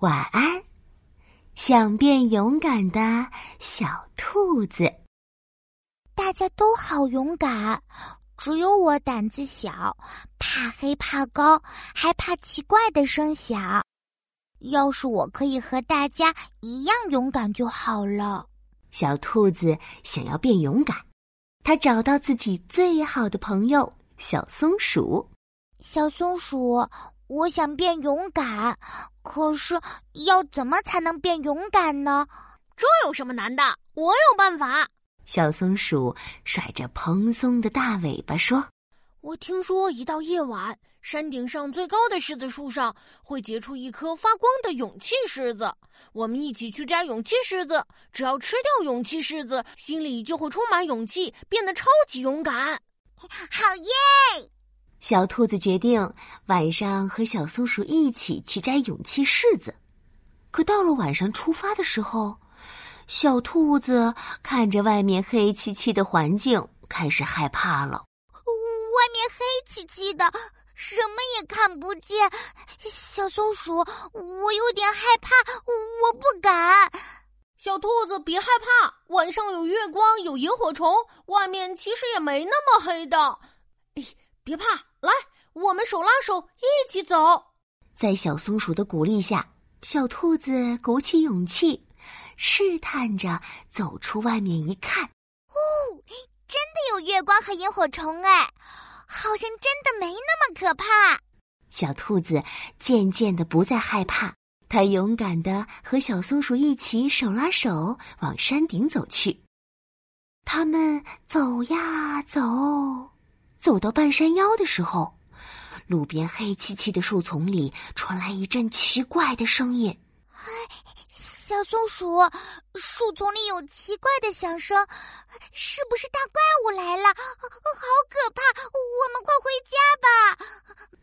晚安，想变勇敢的小兔子。大家都好勇敢，只有我胆子小，怕黑怕高，还怕奇怪的声响。要是我可以和大家一样勇敢就好了。小兔子想要变勇敢，它找到自己最好的朋友小松鼠。小松鼠，我想变勇敢，可是要怎么才能变勇敢呢？这有什么难的？我有办法。小松鼠甩着蓬松的大尾巴说：“我听说，一到夜晚，山顶上最高的柿子树上会结出一颗发光的勇气柿子。我们一起去摘勇气柿子，只要吃掉勇气柿子，心里就会充满勇气，变得超级勇敢。好耶！”小兔子决定晚上和小松鼠一起去摘勇气柿子。可到了晚上出发的时候，小兔子看着外面黑漆漆的环境，开始害怕了。外面黑漆漆的，什么也看不见。小松鼠，我有点害怕，我不敢。小兔子，别害怕，晚上有月光，有萤火虫，外面其实也没那么黑的。哎，别怕，来，我们手拉手一起走。在小松鼠的鼓励下，小兔子鼓起勇气。试探着走出外面一看，哦，真的有月光和萤火虫哎，好像真的没那么可怕。小兔子渐渐的不再害怕，它勇敢的和小松鼠一起手拉手往山顶走去。他们走呀走，走到半山腰的时候，路边黑漆漆的树丛里传来一阵奇怪的声音。小松鼠，树丛里有奇怪的响声，是不是大怪物来了？好可怕！我们快回家吧。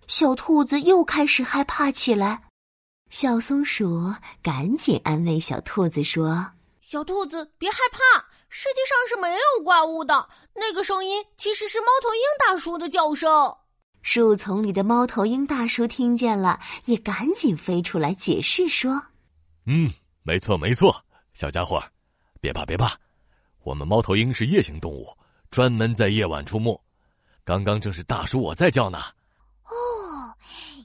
小兔子又开始害怕起来。小松鼠赶紧安慰小兔子说：“小兔子，别害怕，世界上是没有怪物的。那个声音其实是猫头鹰大叔的叫声。”树丛里的猫头鹰大叔听见了，也赶紧飞出来解释说：“嗯。”没错，没错，小家伙，别怕，别怕，我们猫头鹰是夜行动物，专门在夜晚出没。刚刚正是大叔我在叫呢。哦，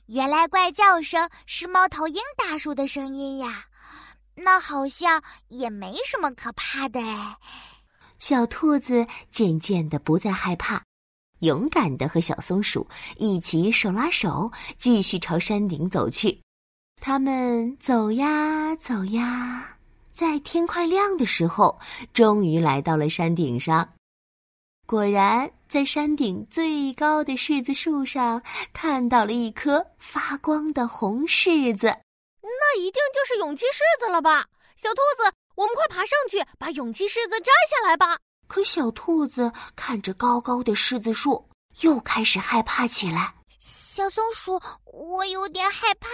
原来怪叫声是猫头鹰大叔的声音呀，那好像也没什么可怕的哎。小兔子渐渐的不再害怕，勇敢的和小松鼠一起手拉手，继续朝山顶走去。他们走呀走呀，在天快亮的时候，终于来到了山顶上。果然，在山顶最高的柿子树上，看到了一颗发光的红柿子。那一定就是勇气柿子了吧？小兔子，我们快爬上去，把勇气柿子摘下来吧！可小兔子看着高高的柿子树，又开始害怕起来。小松鼠，我有点害怕。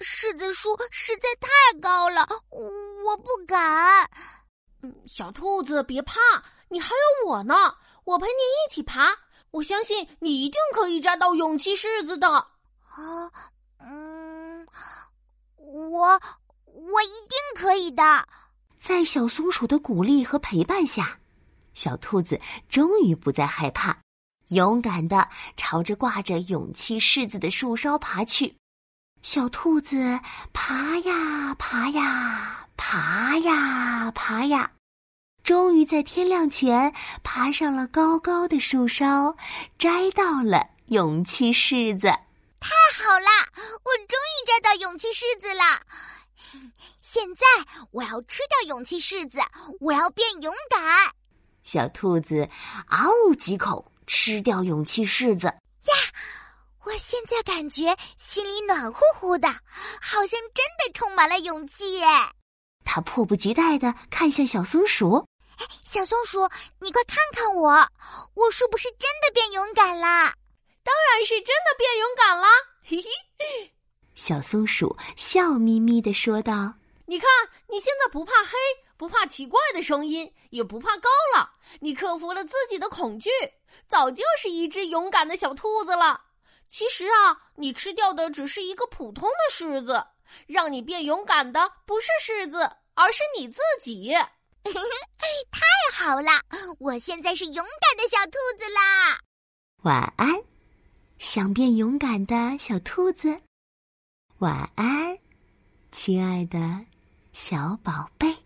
柿子树实在太高了，我不敢。嗯，小兔子别怕，你还有我呢，我陪你一起爬。我相信你一定可以摘到勇气柿子的。啊，嗯，我我一定可以的。在小松鼠的鼓励和陪伴下，小兔子终于不再害怕，勇敢的朝着挂着勇气柿子的树梢爬去。小兔子爬呀爬呀爬呀爬呀，终于在天亮前爬上了高高的树梢，摘到了勇气柿子。好啦，我终于摘到勇气柿子了！现在我要吃掉勇气柿子，我要变勇敢。小兔子嗷呜几口吃掉勇气柿子呀！我现在感觉心里暖乎乎的，好像真的充满了勇气耶！他迫不及待的看向小松鼠。哎，小松鼠，你快看看我，我是不是真的变勇敢啦？当然是真的变勇敢啦！嘿嘿。小松鼠笑眯眯的说道：“你看，你现在不怕黑，不怕奇怪的声音，也不怕高了。你克服了自己的恐惧，早就是一只勇敢的小兔子了。”其实啊，你吃掉的只是一个普通的柿子，让你变勇敢的不是狮子，而是你自己。太好了，我现在是勇敢的小兔子啦！晚安，想变勇敢的小兔子。晚安，亲爱的小宝贝。